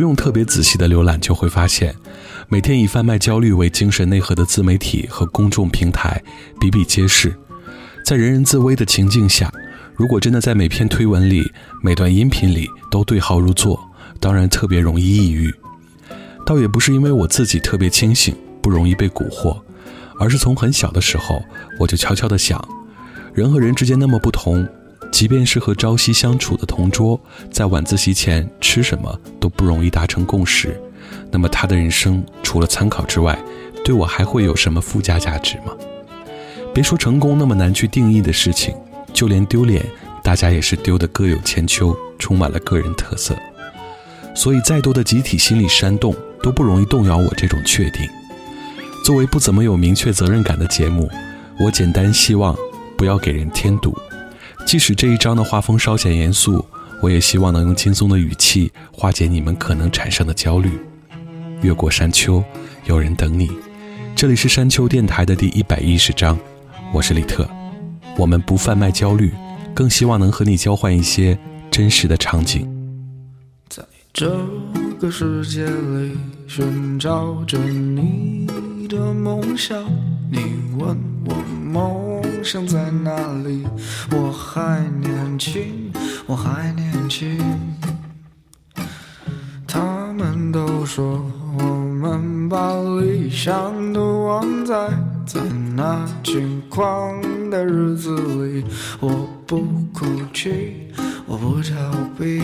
不用特别仔细的浏览，就会发现，每天以贩卖焦虑为精神内核的自媒体和公众平台比比皆是。在人人自危的情境下，如果真的在每篇推文里、每段音频里都对号入座，当然特别容易抑郁。倒也不是因为我自己特别清醒，不容易被蛊惑，而是从很小的时候，我就悄悄地想，人和人之间那么不同。即便是和朝夕相处的同桌，在晚自习前吃什么都不容易达成共识，那么他的人生除了参考之外，对我还会有什么附加价值吗？别说成功那么难去定义的事情，就连丢脸，大家也是丢的各有千秋，充满了个人特色。所以，再多的集体心理煽动都不容易动摇我这种确定。作为不怎么有明确责任感的节目，我简单希望不要给人添堵。即使这一章的画风稍显严肃，我也希望能用轻松的语气化解你们可能产生的焦虑。越过山丘，有人等你。这里是山丘电台的第一百一十章，我是李特。我们不贩卖焦虑，更希望能和你交换一些真实的场景。在这个世界里寻找着你的梦想，你问我梦想在哪里？我还年轻，我还年轻。他们都说我们把理想都忘在在那轻狂的日子里。我不哭泣，我不逃避。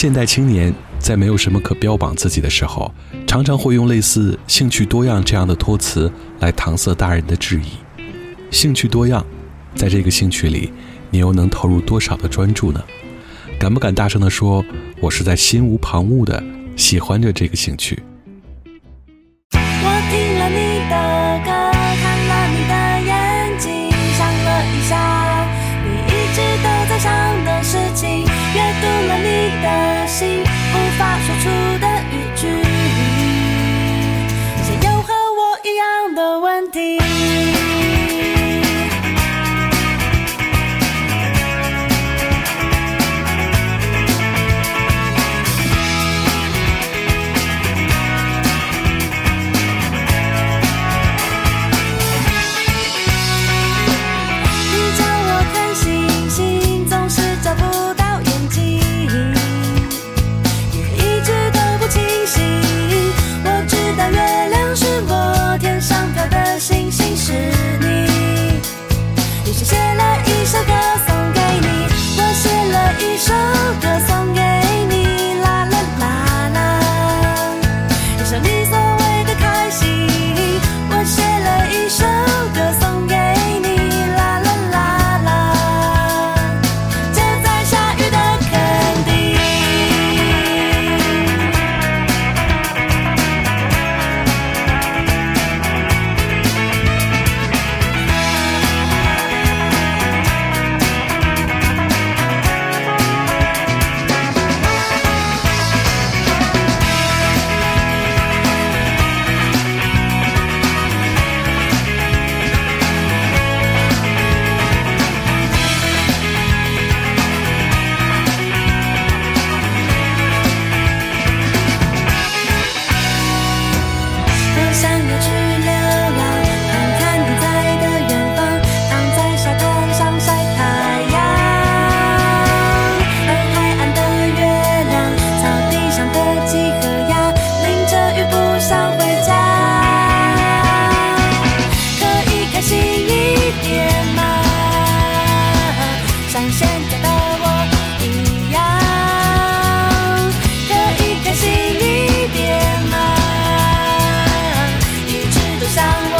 现代青年在没有什么可标榜自己的时候常常会用类似兴趣多样这样的托词来搪塞大人的质疑。兴趣多样在这个兴趣里你又能投入多少的专注呢？敢不敢大声的说我是在心无旁骛的喜欢着这个兴趣？想我。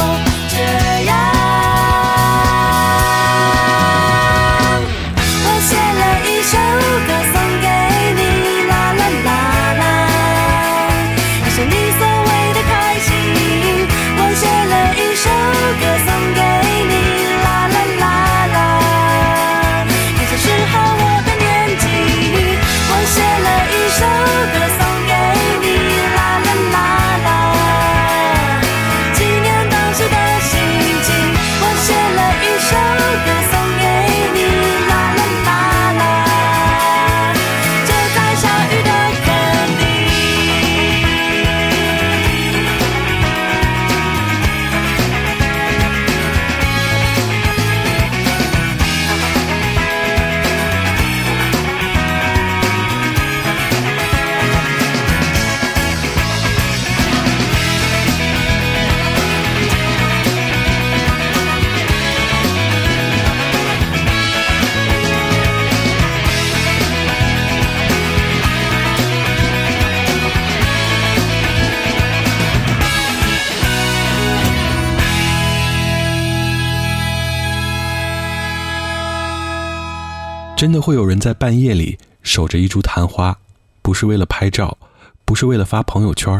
真的会有人在半夜里守着一株昙花，不是为了拍照，不是为了发朋友圈，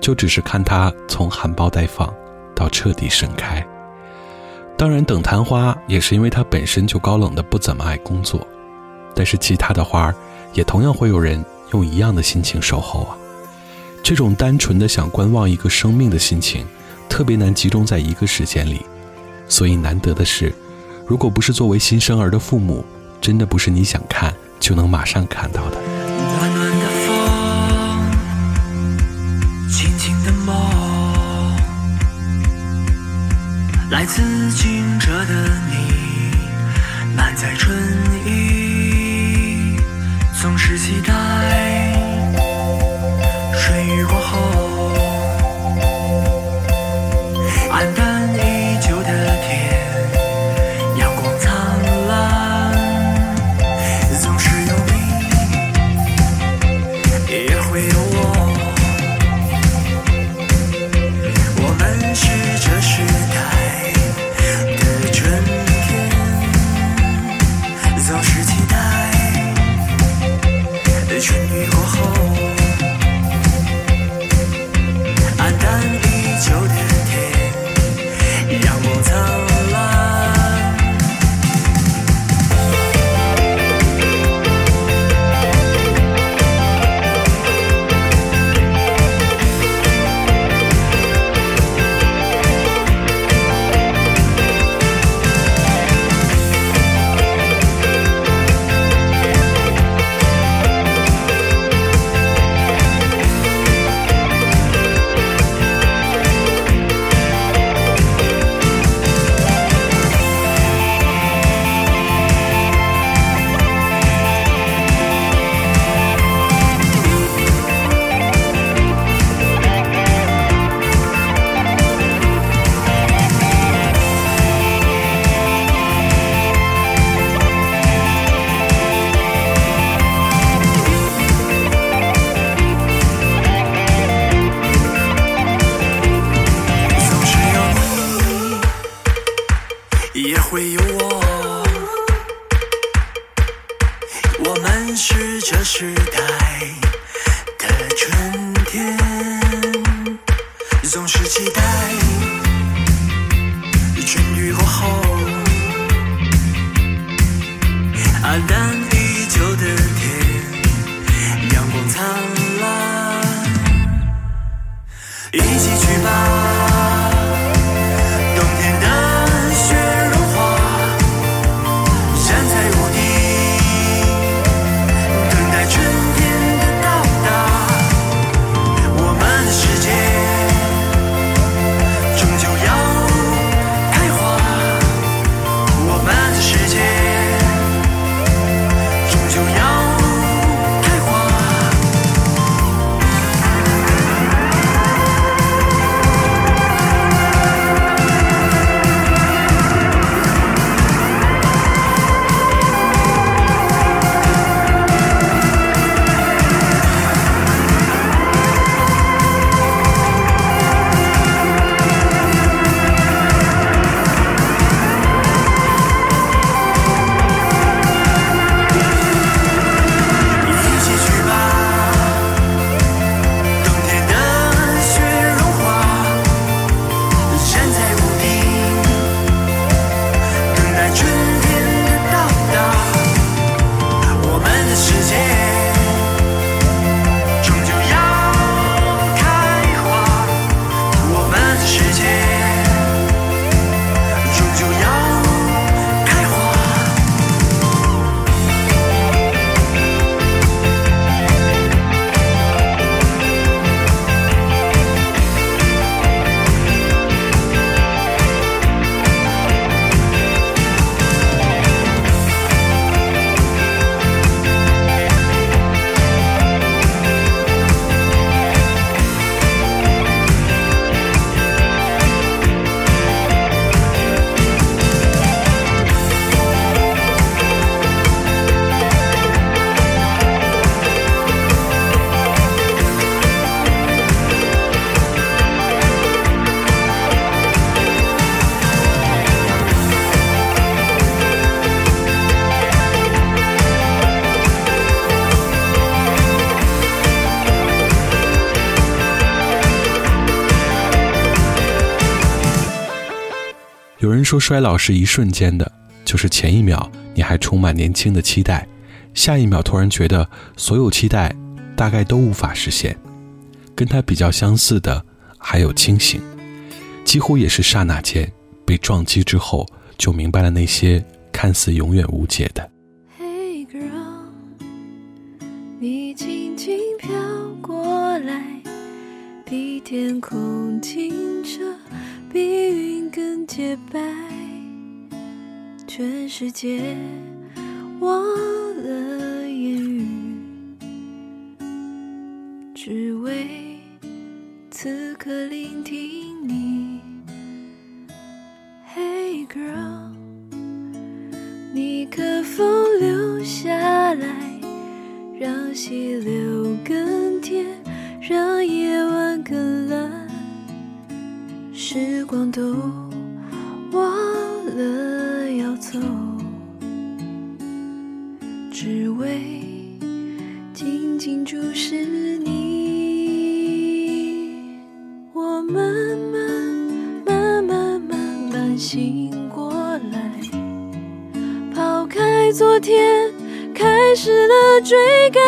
就只是看它从含苞待放到彻底盛开。当然，等昙花也是因为它本身就高冷的不怎么爱工作，但是其他的花儿也同样会有人用一样的心情守候啊。这种单纯的想观望一个生命的心情，特别难集中在一个时间里，所以难得的是，如果不是作为新生儿的父母，真的不是你想看就能马上看到的。暖暖的风，轻轻的梦，来自惊蛰的你，满载春意，总是期待春雨过后，人说，衰老是一瞬间的，就是前一秒你还充满年轻的期待，下一秒突然觉得所有期待大概都无法实现。跟他比较相似的还有清醒，几乎也是刹那间被撞击之后，就明白了那些看似永远无解的。Hey girl，你轻轻飘过来，比天空清澈，比云更洁白。全世界忘了言语，只为此刻聆听你。Hey girl。你可否留下来，让溪流更甜，让夜晚更蓝？时光都忘了要走，只为紧紧注视你。我慢慢慢慢慢慢醒过来。抛开昨天，开始了追赶。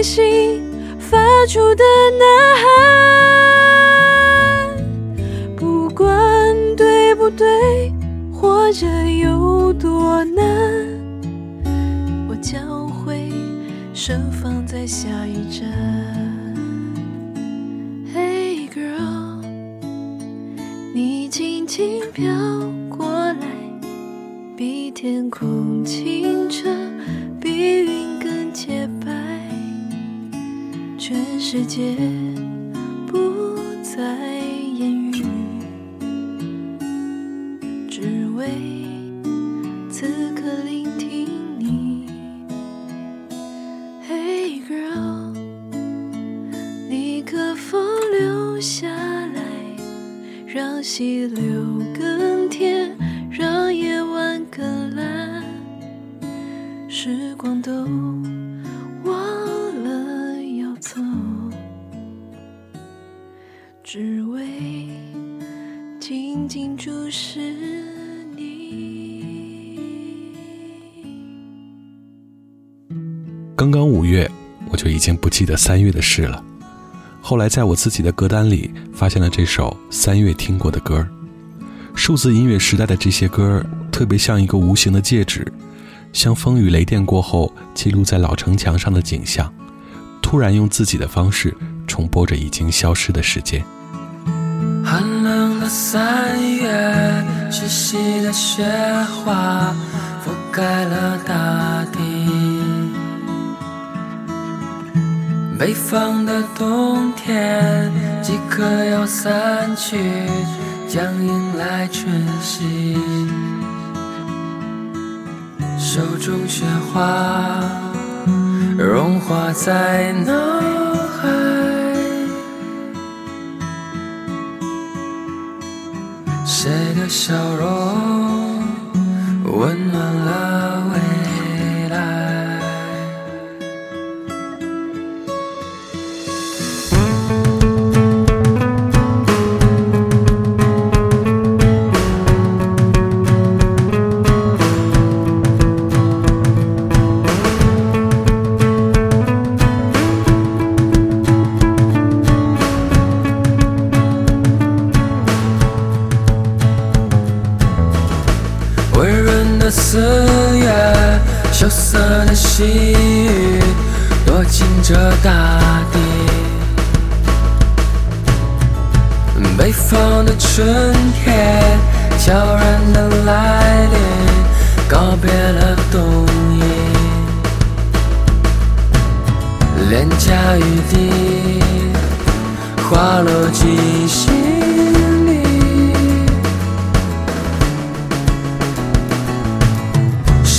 内心发出的呐喊，不管对不对，或者有多难，我将会盛放在下一站。Hey girl，你轻轻飘过来，比天空清澈，比世界。记得三月的事了。后来在我自己的歌单里发现了这首三月听过的歌。数字音乐时代的这些歌，特别像一个无形的戒指，像风雨雷电过后记录在老城墙上的景象，突然用自己的方式重播着已经消失的时间。寒冷的三月，窒息的雪花覆盖了大北方的冬天即刻要散去，将迎来春熙。手中雪花融化在脑海，谁的笑容温暖了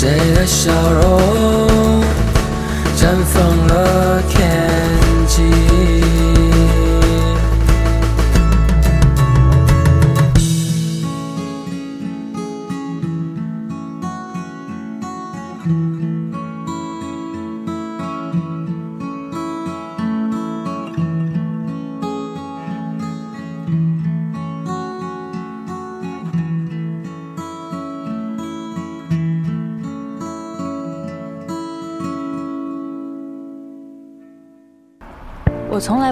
谁的笑容？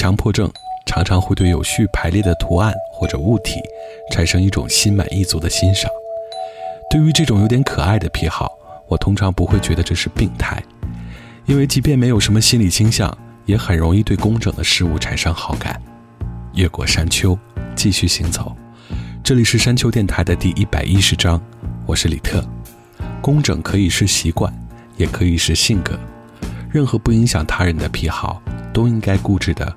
强迫症常常会对有序排列的图案或者物体产生一种心满意足的欣赏。对于这种有点可爱的癖好，我通常不会觉得这是病态，因为即便没有什么心理倾向，也很容易对工整的事物产生好感。越过山丘，继续行走。这里是山丘电台的第一百一十章，我是李特。工整可以是习惯，也可以是性格，任何不影响他人的癖好。都应该固执的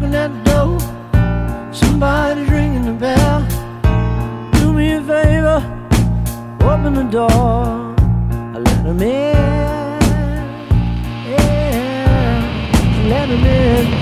knocking at the door. Somebody's ringing the bell. Do me a favor, open the door. I let them in. Yeah. Let them in.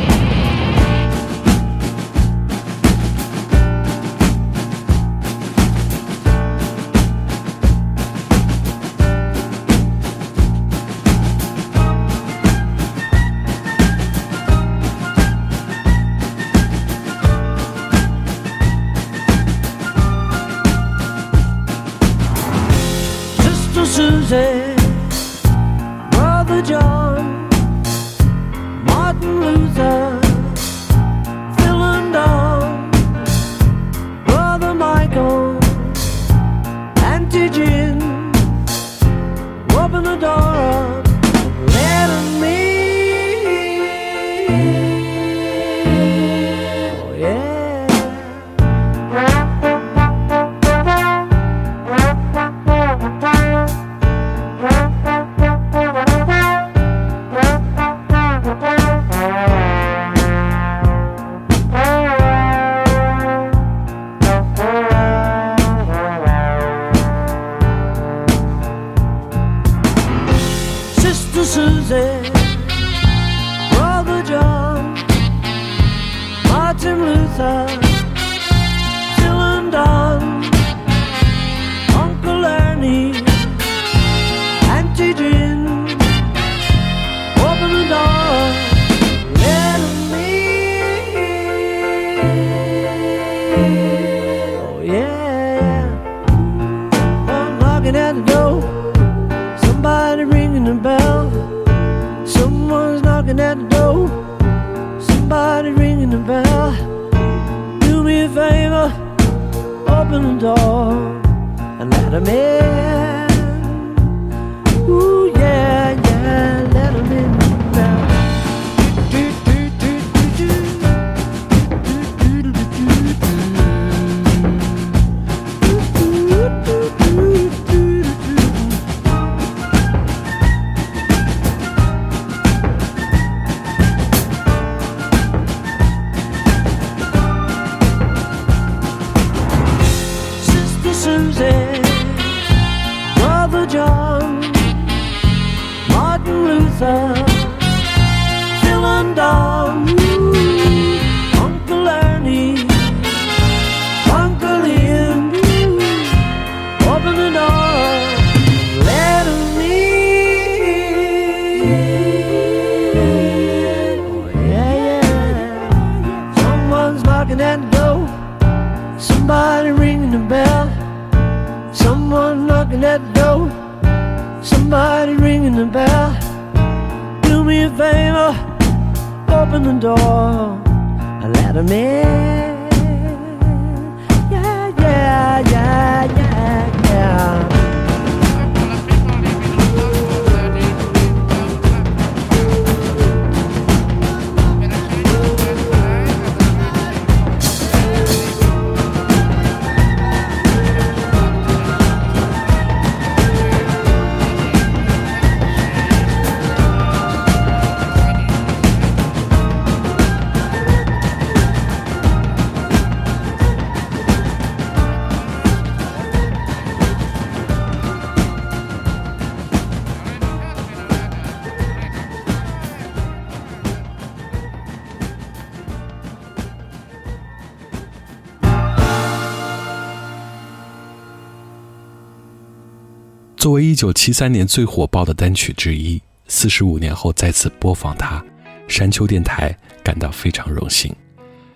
作为1973年最火爆的单曲之一，四十五年后再次播放它，山丘电台感到非常荣幸。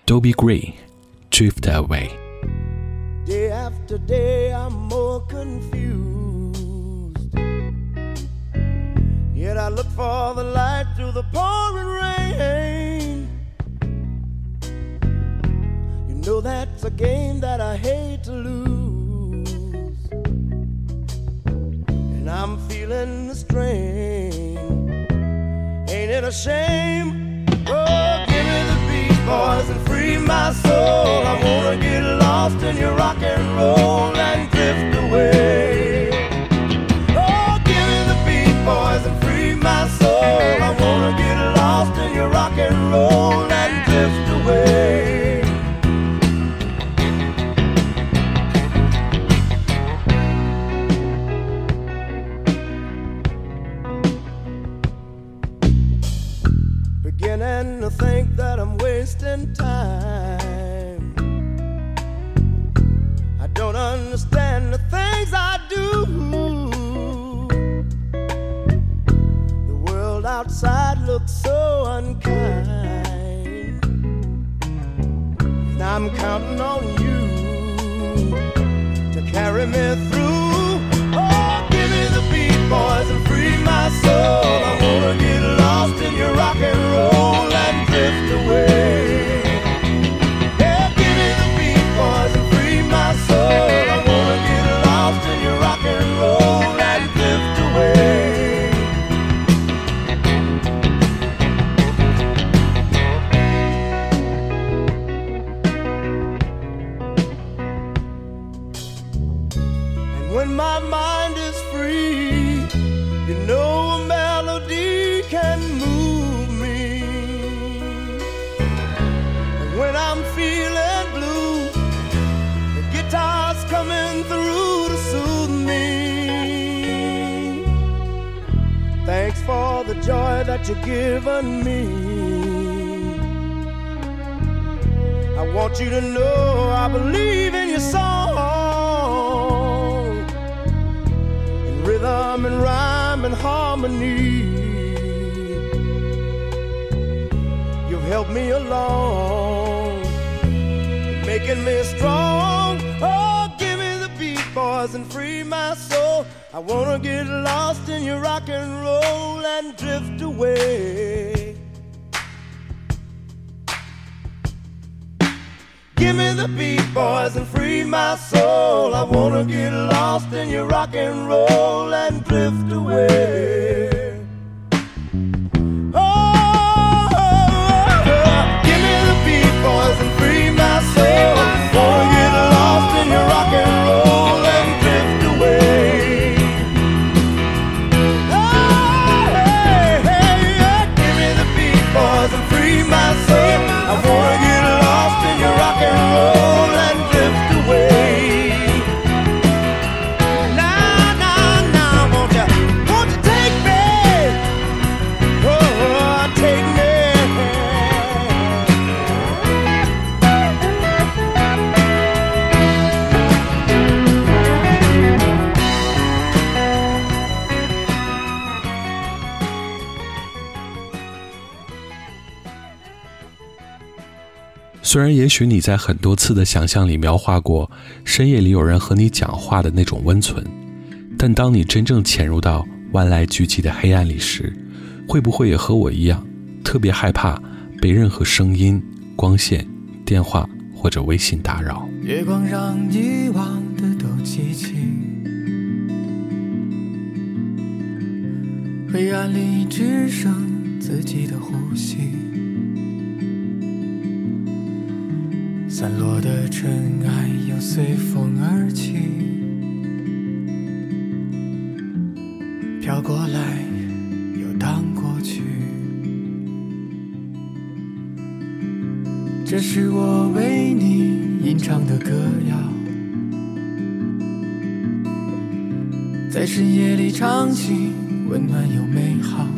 Dobie Gray，《Drift Away》。 Day after day, I'm more confused. Yet I look for the light through the pouring rain. You know that's a game that I hate to lose. And I'm feeling the strain. Ain't it a shame? Oh, give me the beat, boys, and free my soul. I wanna get lost in your rock and roll and drift away. Oh, give me the beat, boys, and free my soul. I wanna get lost in your rock and roll and drift away. Wasting time. I don't understand the things I do. The world outside looks so unkind. And I'm counting on you to carry me through. Oh, give me the beat, boys, and free my soul. I wanna get lost in your rock 虽然也许你在很多次的想象里描画过深夜里有人和你讲话的那种温存，但当你真正潜入到万籁俱寂的黑暗里时，会不会也和我一样，特别害怕被任何声音、光线、电话或者微信打扰？月光让遗忘的都记起，黑暗里只剩自己的呼吸。散落的尘埃又随风而起，飘过来又荡过去。这是我为你吟唱的歌谣，在深夜里唱起，温暖又美好。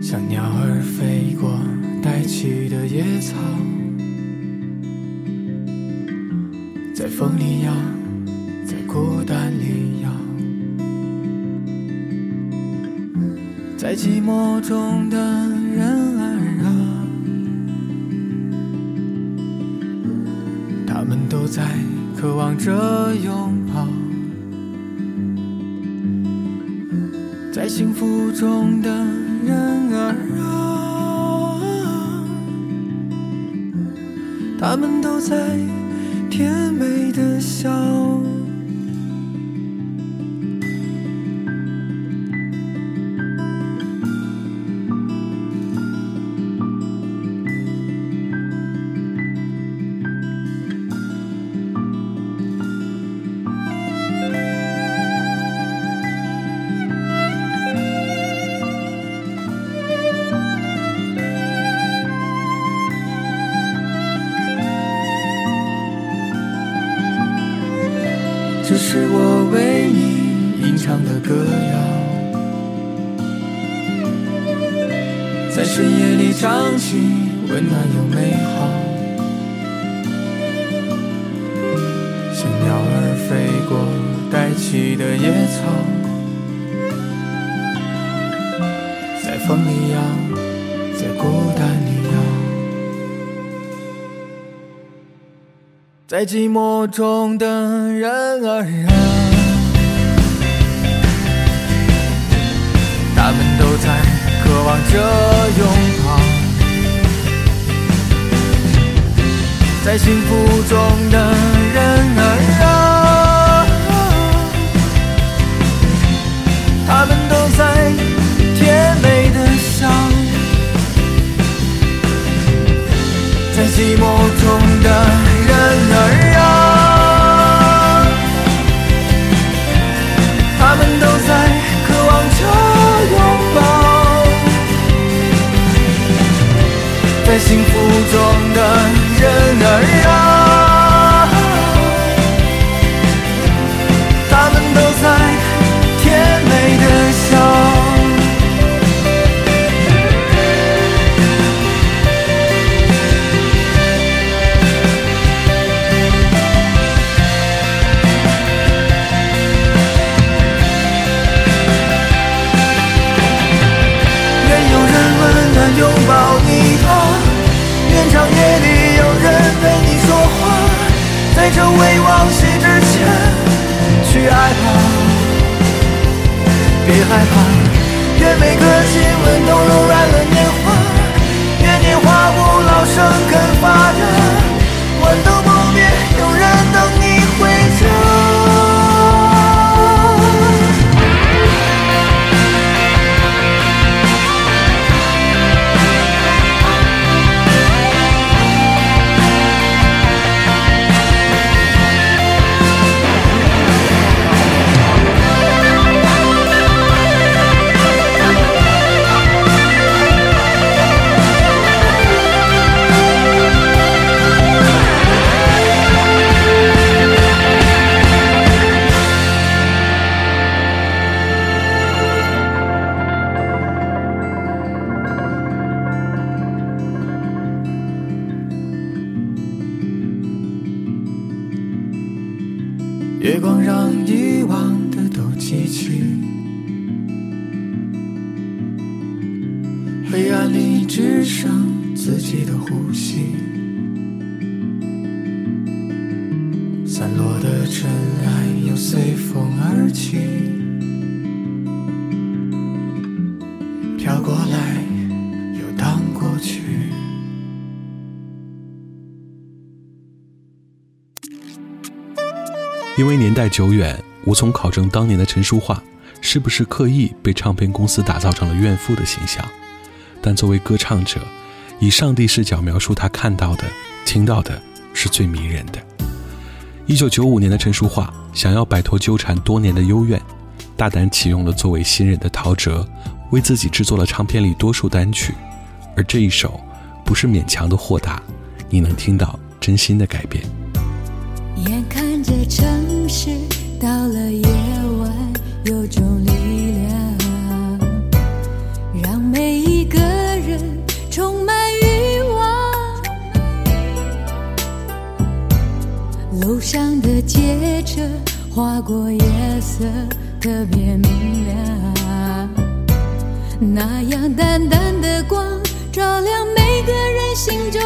像鸟儿飞过带起的野草，在风里摇，在孤单里摇，在寂寞中的人儿啊，他们都在渴望着拥抱，在幸福中的人儿啊，他们都在甜美的笑。在寂寞中的人儿啊，他们都在渴望着拥抱，在幸福中的未忘记之前，去爱吧，别害怕。愿每个久远，无从考证当年的陈淑桦是不是刻意被唱片公司打造成了怨妇的形象。但作为歌唱者，以上帝视角描述他看到的、听到的，是最迷人的。一九九五年的陈淑桦想要摆脱纠缠多年的幽怨，大胆启用了作为新人的陶喆，为自己制作了唱片里多数单曲，而这一首不是勉强的豁达，你能听到真心的改变。眼看着城是到了夜晚，有种力量，让每一个人充满欲望。路上的街车划过夜色，特别明亮，那样淡淡的光，照亮每个人心中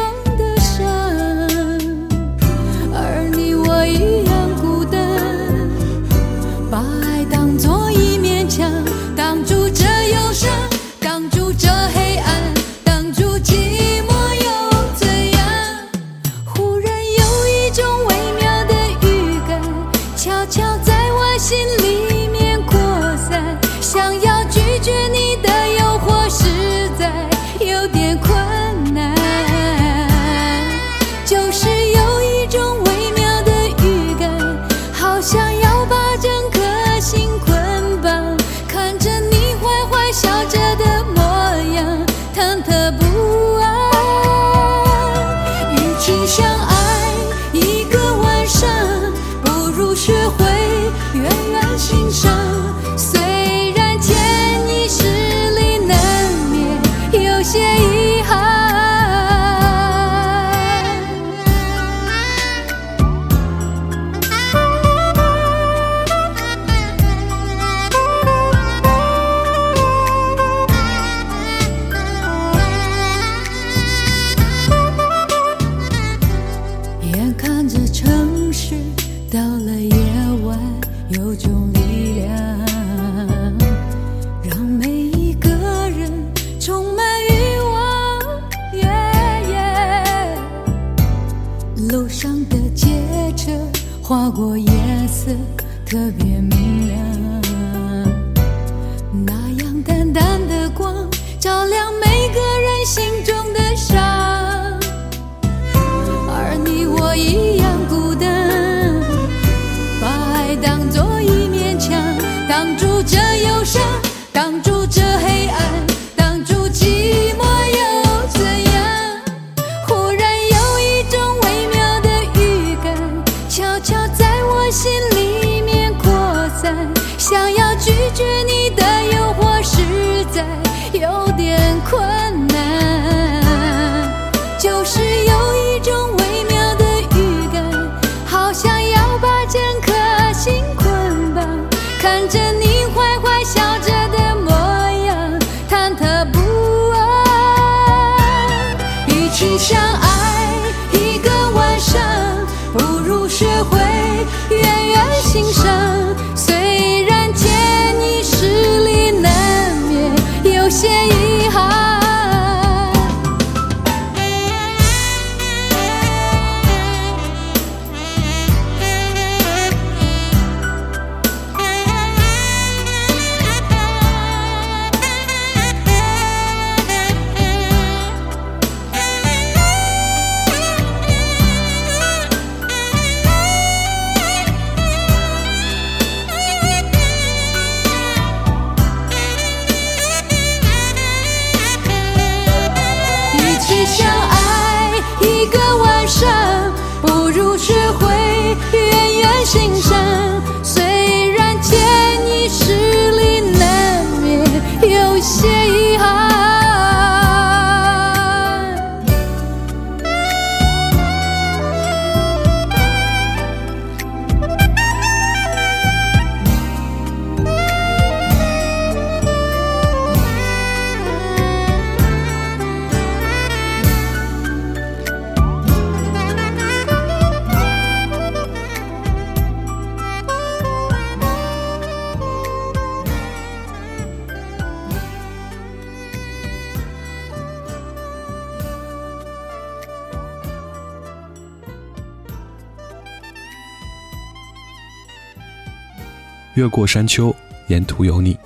过山丘，沿途有你。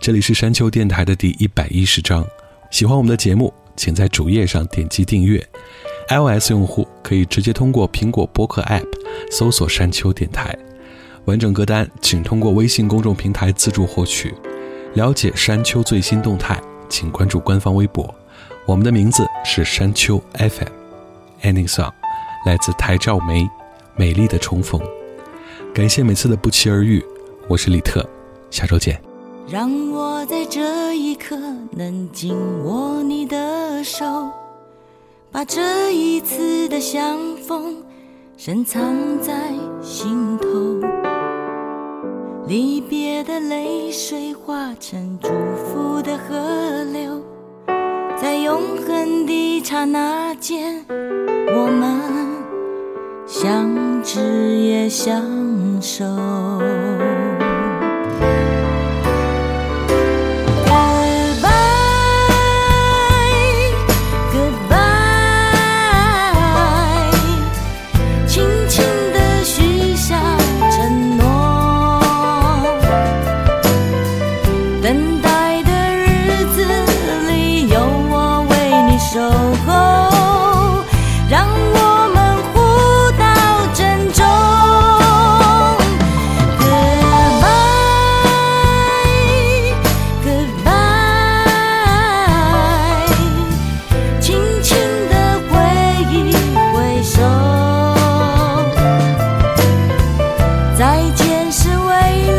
这里是山丘电台的第一百一十章。喜欢我们的节目，请在主页上点击订阅。iOS 用户可以直接通过苹果播客 App 搜索“山丘电台”，完整歌单请通过微信公众平台自助获取。了解山丘最新动态，请关注官方微博。我们的名字是山丘 FM。Ending song 来自台照梅，《美丽的重逢》。感谢每次的不期而遇。我是李特，下周见。让我在这一刻能紧握你的手，把这一次的相逢深藏在心头。离别的泪水化成祝福的河流，在永恒的刹那间，我们相知也相守。再见是为